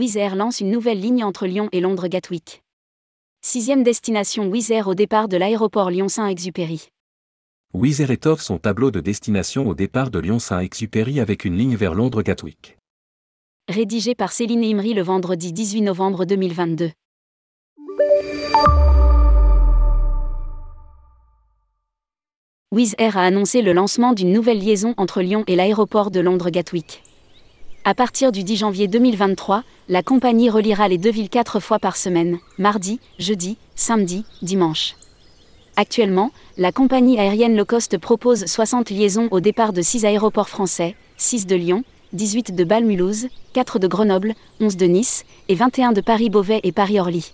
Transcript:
Wizz Air lance une nouvelle ligne entre Lyon et Londres Gatwick. Sixième destination Wizz Air au départ de l'aéroport Lyon-Saint-Exupéry. Wizz Air étoffe son tableau de destination au départ de Lyon-Saint-Exupéry avec une ligne vers Londres Gatwick. Rédigé par Céline Imri le vendredi 18 novembre 2022. Wizz Air a annoncé le lancement d'une nouvelle liaison entre Lyon et l'aéroport de Londres Gatwick. À partir du 10 janvier 2023, la compagnie reliera les deux villes quatre fois par semaine, mardi, jeudi, samedi, dimanche. Actuellement, la compagnie aérienne low cost propose 60 liaisons au départ de 6 aéroports français, 6 de Lyon, 18 de Bâle-Mulhouse, 4 de Grenoble, 11 de Nice et 21 de Paris-Beauvais et Paris-Orly.